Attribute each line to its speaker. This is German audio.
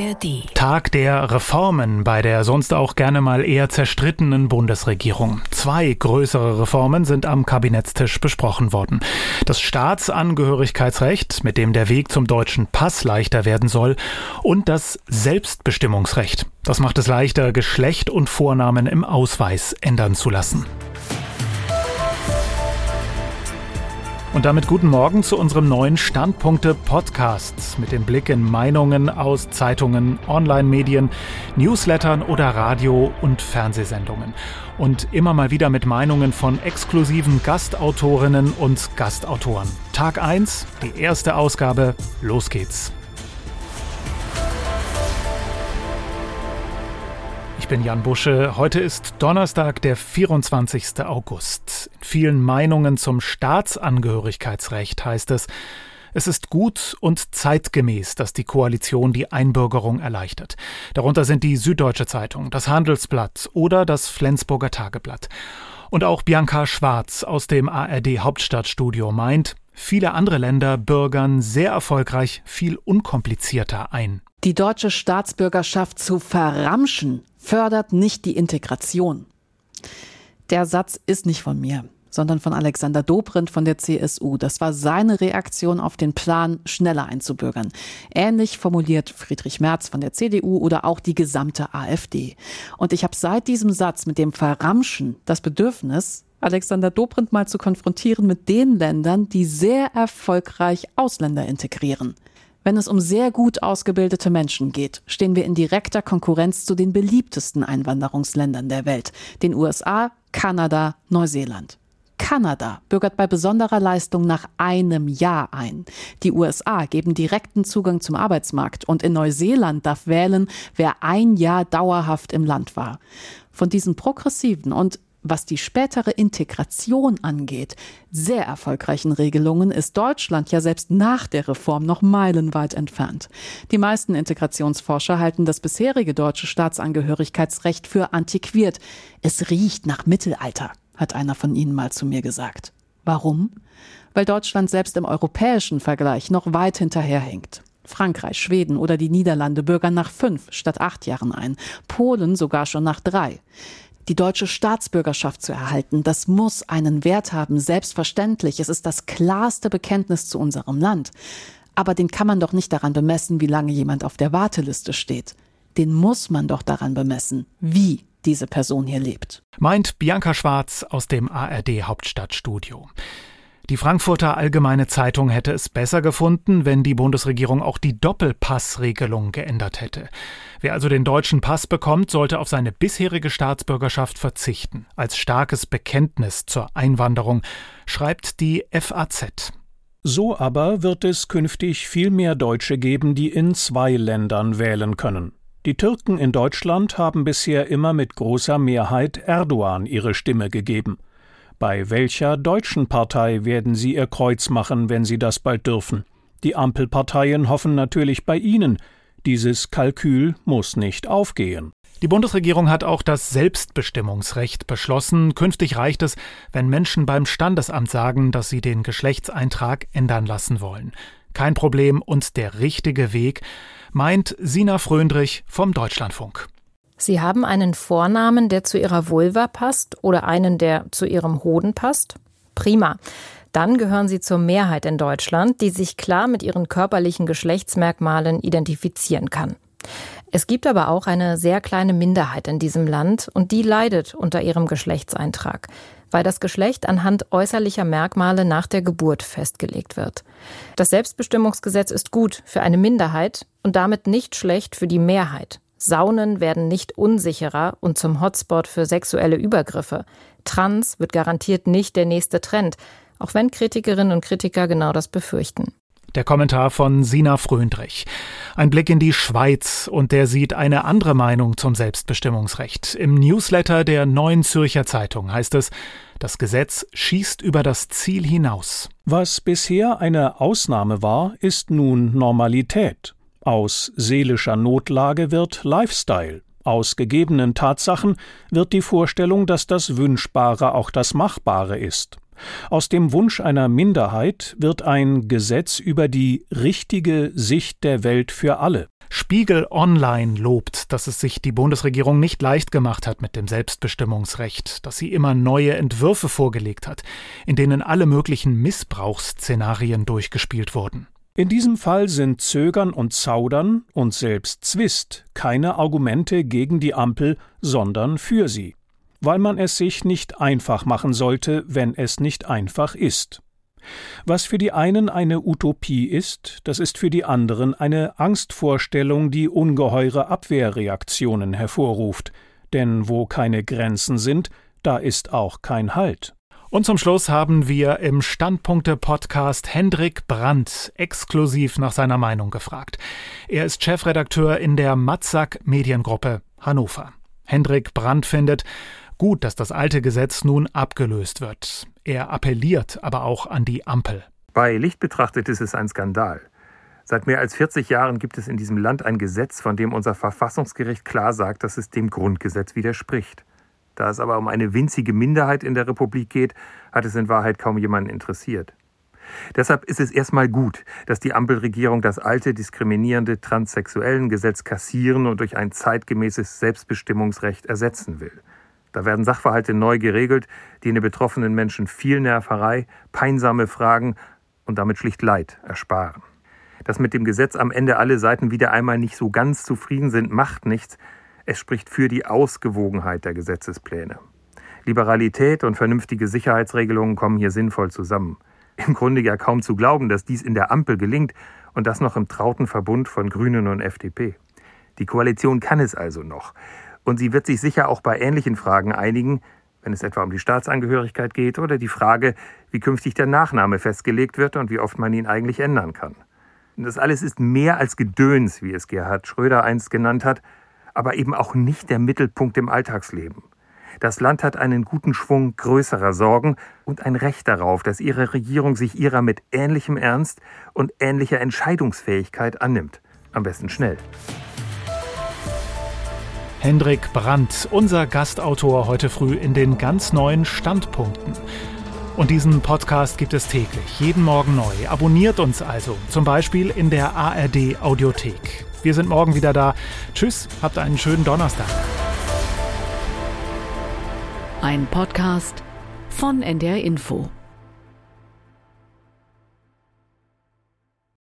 Speaker 1: ARD. Tag der Reformen bei der sonst auch gerne mal eher zerstrittenen Bundesregierung. Zwei größere Reformen sind am Kabinettstisch besprochen worden. Das Staatsangehörigkeitsrecht, mit dem der Weg zum deutschen Pass leichter werden soll, und das Selbstbestimmungsrecht. Das macht es leichter, Geschlecht und Vornamen im Ausweis ändern zu lassen. Und damit guten Morgen zu unserem neuen Standpunkte-Podcast mit dem Blick in Meinungen aus Zeitungen, Online-Medien, Newslettern oder Radio- und Fernsehsendungen. Und immer mal wieder mit Meinungen von exklusiven Gastautorinnen und Gastautoren. Tag 1, die erste Ausgabe, los geht's. Bin Jan Busche. Heute ist Donnerstag, der 24. August. In vielen Meinungen zum Staatsangehörigkeitsrecht heißt es, es ist gut und zeitgemäß, dass die Koalition die Einbürgerung erleichtert. Darunter sind die Süddeutsche Zeitung, das Handelsblatt oder das Flensburger Tageblatt. Und auch Bianca Schwarz aus dem ARD Hauptstadtstudio meint, viele andere Länder bürgern sehr erfolgreich viel unkomplizierter ein.
Speaker 2: Die deutsche Staatsbürgerschaft zu verramschen, fördert nicht die Integration. Der Satz ist nicht von mir, sondern von Alexander Dobrindt von der CSU. Das war seine Reaktion auf den Plan, schneller einzubürgern. Ähnlich formuliert Friedrich Merz von der CDU oder auch die gesamte AfD. Und ich habe seit diesem Satz mit dem Verramschen das Bedürfnis, Alexander Dobrindt mal zu konfrontieren mit den Ländern, die sehr erfolgreich Ausländer integrieren. Wenn es um sehr gut ausgebildete Menschen geht, stehen wir in direkter Konkurrenz zu den beliebtesten Einwanderungsländern der Welt, den USA, Kanada, Neuseeland. Kanada bürgert bei besonderer Leistung nach einem Jahr ein. Die USA geben direkten Zugang zum Arbeitsmarkt und in Neuseeland darf wählen, wer ein Jahr dauerhaft im Land war. Von diesen progressiven und was die spätere Integration angeht, sehr erfolgreichen Regelungen ist Deutschland ja selbst nach der Reform noch meilenweit entfernt. Die meisten Integrationsforscher halten das bisherige deutsche Staatsangehörigkeitsrecht für antiquiert. Es riecht nach Mittelalter, hat einer von ihnen mal zu mir gesagt. Warum? Weil Deutschland selbst im europäischen Vergleich noch weit hinterherhinkt. Frankreich, Schweden oder die Niederlande bürgern nach fünf statt acht Jahren ein, Polen sogar schon nach drei die deutsche Staatsbürgerschaft zu erhalten. Das muss einen Wert haben, selbstverständlich. Es ist das klarste Bekenntnis zu unserem Land. Aber den kann man doch nicht daran bemessen, wie lange jemand auf der Warteliste steht. Den muss man doch daran bemessen, wie diese Person hier lebt.
Speaker 1: Meint Bianca Schwarz aus dem ARD Hauptstadtstudio. Die Frankfurter Allgemeine Zeitung hätte es besser gefunden, wenn die Bundesregierung auch die Doppelpassregelung geändert hätte. Wer also den deutschen Pass bekommt, sollte auf seine bisherige Staatsbürgerschaft verzichten, als starkes Bekenntnis zur Einwanderung, schreibt die FAZ.
Speaker 3: So aber wird es künftig viel mehr Deutsche geben, die in zwei Ländern wählen können. Die Türken in Deutschland haben bisher immer mit großer Mehrheit Erdogan ihre Stimme gegeben. Bei welcher deutschen Partei werden Sie Ihr Kreuz machen, wenn Sie das bald dürfen? Die Ampelparteien hoffen natürlich bei Ihnen. Dieses Kalkül muss nicht aufgehen.
Speaker 1: Die Bundesregierung hat auch das Selbstbestimmungsrecht beschlossen. Künftig reicht es, wenn Menschen beim Standesamt sagen, dass sie den Geschlechtseintrag ändern lassen wollen. Kein Problem und der richtige Weg, meint Sina Fröndrich vom Deutschlandfunk.
Speaker 4: Sie haben einen Vornamen, der zu Ihrer Vulva passt oder einen, der zu Ihrem Hoden passt? Prima. Dann gehören Sie zur Mehrheit in Deutschland, die sich klar mit ihren körperlichen Geschlechtsmerkmalen identifizieren kann. Es gibt aber auch eine sehr kleine Minderheit in diesem Land und die leidet unter ihrem Geschlechtseintrag, weil das Geschlecht anhand äußerlicher Merkmale nach der Geburt festgelegt wird. Das Selbstbestimmungsgesetz ist gut für eine Minderheit und damit nicht schlecht für die Mehrheit. Saunen werden nicht unsicherer und zum Hotspot für sexuelle Übergriffe. Trans wird garantiert nicht der nächste Trend, auch wenn Kritikerinnen und Kritiker genau das befürchten.
Speaker 1: Der Kommentar von Sina Fröndrich. Ein Blick in die Schweiz und der sieht eine andere Meinung zum Selbstbestimmungsrecht. Im Newsletter der Neuen Zürcher Zeitung heißt es, das Gesetz schießt über das Ziel hinaus.
Speaker 3: Was bisher eine Ausnahme war, ist nun Normalität. Aus seelischer Notlage wird Lifestyle. Aus gegebenen Tatsachen wird die Vorstellung, dass das Wünschbare auch das Machbare ist. Aus dem Wunsch einer Minderheit wird ein Gesetz über die richtige Sicht der Welt für alle.
Speaker 1: Spiegel Online lobt, dass es sich die Bundesregierung nicht leicht gemacht hat mit dem Selbstbestimmungsrecht, dass sie immer neue Entwürfe vorgelegt hat, in denen alle möglichen Missbrauchsszenarien durchgespielt wurden.
Speaker 3: In diesem Fall sind Zögern und Zaudern und selbst Zwist keine Argumente gegen die Ampel, sondern für sie, weil man es sich nicht einfach machen sollte, wenn es nicht einfach ist. Was für die einen eine Utopie ist, das ist für die anderen eine Angstvorstellung, die ungeheure Abwehrreaktionen hervorruft, denn wo keine Grenzen sind, da ist auch kein Halt.
Speaker 1: Und zum Schluss haben wir im Standpunkte-Podcast Hendrik Brandt exklusiv nach seiner Meinung gefragt. Er ist Chefredakteur in der Matzak Mediengruppe Hannover. Hendrik Brandt findet, gut, dass das alte Gesetz nun abgelöst wird. Er appelliert aber auch an die Ampel.
Speaker 5: Bei Licht betrachtet ist es ein Skandal. Seit mehr als 40 Jahren gibt es in diesem Land ein Gesetz, von dem unser Verfassungsgericht klar sagt, dass es dem Grundgesetz widerspricht. Da es aber um eine winzige Minderheit in der Republik geht, hat es in Wahrheit kaum jemanden interessiert. Deshalb ist es erstmal gut, dass die Ampelregierung das alte diskriminierende transsexuellen Gesetz kassieren und durch ein zeitgemäßes Selbstbestimmungsrecht ersetzen will. Da werden Sachverhalte neu geregelt, die den betroffenen Menschen viel Nerverei, peinsame Fragen und damit schlicht Leid ersparen. Dass mit dem Gesetz am Ende alle Seiten wieder einmal nicht so ganz zufrieden sind, macht nichts, es spricht für die Ausgewogenheit der Gesetzespläne. Liberalität und vernünftige Sicherheitsregelungen kommen hier sinnvoll zusammen. Im Grunde ja kaum zu glauben, dass dies in der Ampel gelingt und das noch im trauten Verbund von Grünen und FDP. Die Koalition kann es also noch. Und sie wird sich sicher auch bei ähnlichen Fragen einigen, wenn es etwa um die Staatsangehörigkeit geht oder die Frage, wie künftig der Nachname festgelegt wird und wie oft man ihn eigentlich ändern kann. Das alles ist mehr als Gedöns, wie es Gerhard Schröder einst genannt hat, aber eben auch nicht der Mittelpunkt im Alltagsleben. Das Land hat einen guten Schwung größerer Sorgen und ein Recht darauf, dass ihre Regierung sich ihrer mit ähnlichem Ernst und ähnlicher Entscheidungsfähigkeit annimmt. Am besten schnell.
Speaker 1: Hendrik Brandt, unser Gastautor heute früh in den ganz neuen Standpunkten. Und diesen Podcast gibt es täglich, jeden Morgen neu. Abonniert uns also, zum Beispiel in der ARD Audiothek. Wir sind morgen wieder da. Tschüss, habt einen schönen Donnerstag.
Speaker 6: Ein Podcast von NDR Info.